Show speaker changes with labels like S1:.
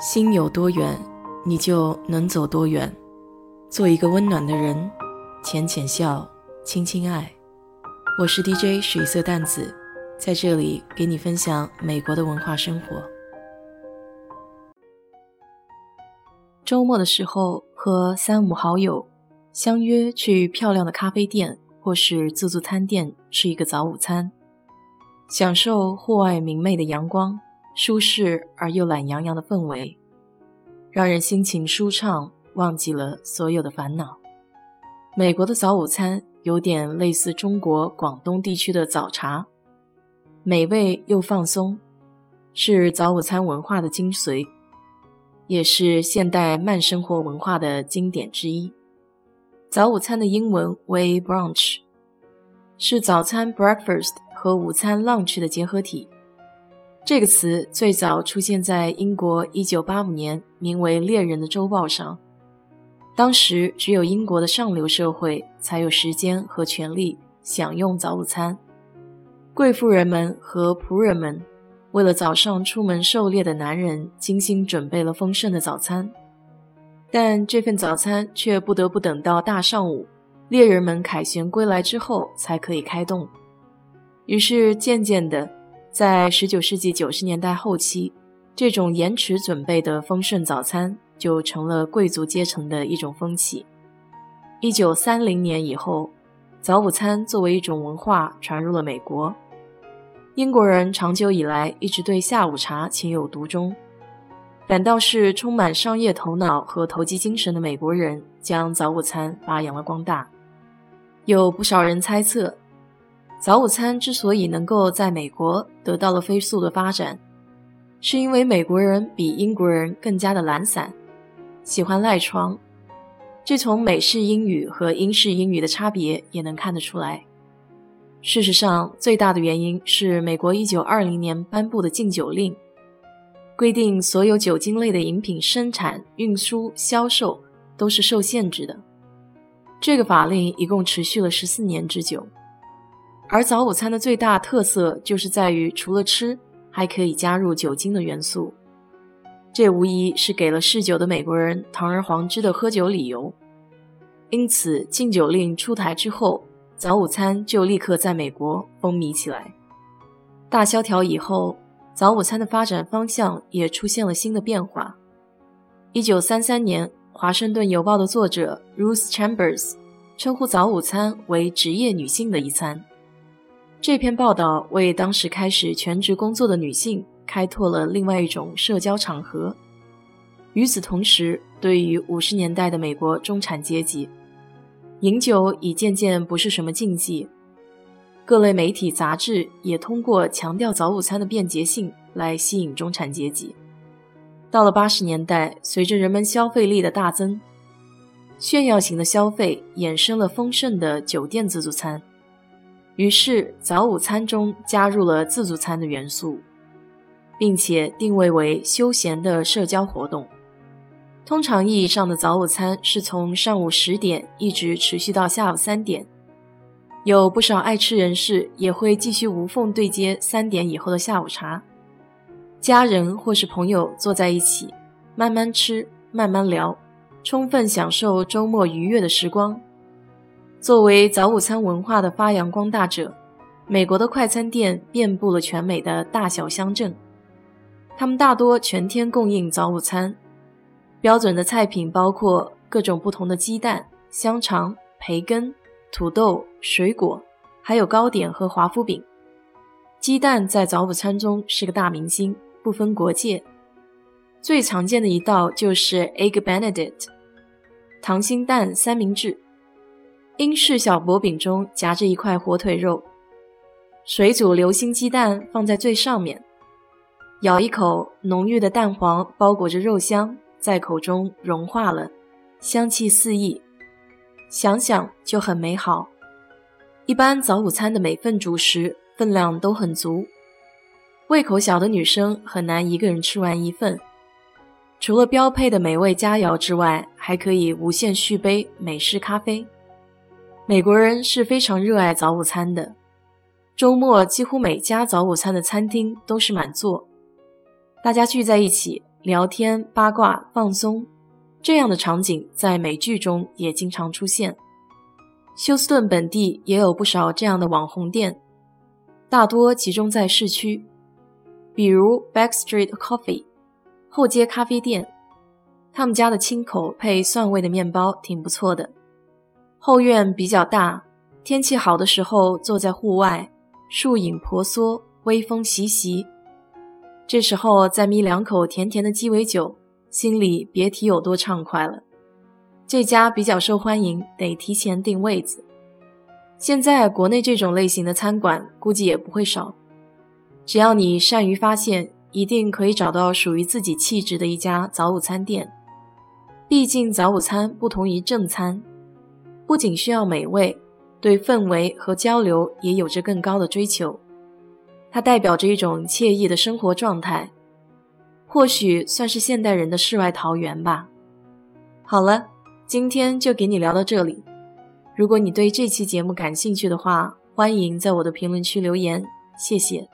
S1: 心有多远，你就能走多远。做一个温暖的人，浅浅笑，轻轻爱。我是 DJ 水色淡子，在这里给你分享美国的文化生活。周末的时候，和三五好友相约去漂亮的咖啡店或是自助餐店吃一个早午餐，享受户外明媚的阳光。舒适而又懒洋洋的氛围，让人心情舒畅，忘记了所有的烦恼。美国的早午餐有点类似中国广东地区的早茶，美味又放松，是早午餐文化的精髓，也是现代慢生活文化的经典之一。早午餐的英文为 brunch，是早餐 breakfast 和午餐 lunch 的结合体。这个词最早出现在英国1985年名为《猎人》的周报上。当时只有英国的上流社会才有时间和权利享用早午餐。贵妇人们和仆人们为了早上出门狩猎的男人精心准备了丰盛的早餐，但这份早餐却不得不等到大上午，猎人们凯旋归来之后才可以开动。于是渐渐的。在十九世纪九十年代后期，这种延迟准备的丰盛早餐就成了贵族阶层的一种风气。一九三零年以后，早午餐作为一种文化传入了美国。英国人长久以来一直对下午茶情有独钟，反倒是充满商业头脑和投机精神的美国人将早午餐发扬了光大。有不少人猜测。早午餐之所以能够在美国得到了飞速的发展，是因为美国人比英国人更加的懒散，喜欢赖床。这从美式英语和英式英语的差别也能看得出来。事实上，最大的原因是美国1920年颁布的禁酒令，规定所有酒精类的饮品生产、运输、销售都是受限制的。这个法令一共持续了十四年之久。而早午餐的最大特色就是在于，除了吃，还可以加入酒精的元素。这无疑是给了嗜酒的美国人堂而皇之的喝酒理由。因此，禁酒令出台之后，早午餐就立刻在美国风靡起来。大萧条以后，早午餐的发展方向也出现了新的变化。一九三三年，《华盛顿邮报》的作者 Ruth Chambers 称呼早午餐为职业女性的一餐。这篇报道为当时开始全职工作的女性开拓了另外一种社交场合。与此同时，对于五十年代的美国中产阶级，饮酒已渐渐不是什么禁忌。各类媒体杂志也通过强调早午餐的便捷性来吸引中产阶级。到了八十年代，随着人们消费力的大增，炫耀型的消费衍生了丰盛的酒店自助餐。于是，早午餐中加入了自助餐的元素，并且定位为休闲的社交活动。通常意义上的早午餐是从上午十点一直持续到下午三点。有不少爱吃人士也会继续无缝对接三点以后的下午茶。家人或是朋友坐在一起，慢慢吃，慢慢聊，充分享受周末愉悦的时光。作为早午餐文化的发扬光大者，美国的快餐店遍布了全美的大小乡镇。他们大多全天供应早午餐，标准的菜品包括各种不同的鸡蛋、香肠、培根、土豆、水果，还有糕点和华夫饼。鸡蛋在早午餐中是个大明星，不分国界。最常见的一道就是 Egg Benedict，溏心蛋三明治。英式小薄饼中夹着一块火腿肉，水煮流心鸡蛋放在最上面，咬一口，浓郁的蛋黄包裹着肉香，在口中融化了，香气四溢，想想就很美好。一般早午餐的每份主食分量都很足，胃口小的女生很难一个人吃完一份。除了标配的美味佳肴之外，还可以无限续杯美式咖啡。美国人是非常热爱早午餐的，周末几乎每家早午餐的餐厅都是满座，大家聚在一起聊天、八卦、放松，这样的场景在美剧中也经常出现。休斯顿本地也有不少这样的网红店，大多集中在市区，比如 Backstreet Coffee 后街咖啡店，他们家的清口配蒜味的面包挺不错的。后院比较大，天气好的时候坐在户外，树影婆娑，微风习习。这时候再眯两口甜甜的鸡尾酒，心里别提有多畅快了。这家比较受欢迎，得提前订位子。现在国内这种类型的餐馆估计也不会少，只要你善于发现，一定可以找到属于自己气质的一家早午餐店。毕竟早午餐不同于正餐，不仅需要美味，对氛围和交流也有着更高的追求。它代表着一种惬意的生活状态，或许算是现代人的世外桃源吧。好了。今天就给你聊到这里。如果你对这期节目感兴趣的话，欢迎在我的评论区留言，谢谢。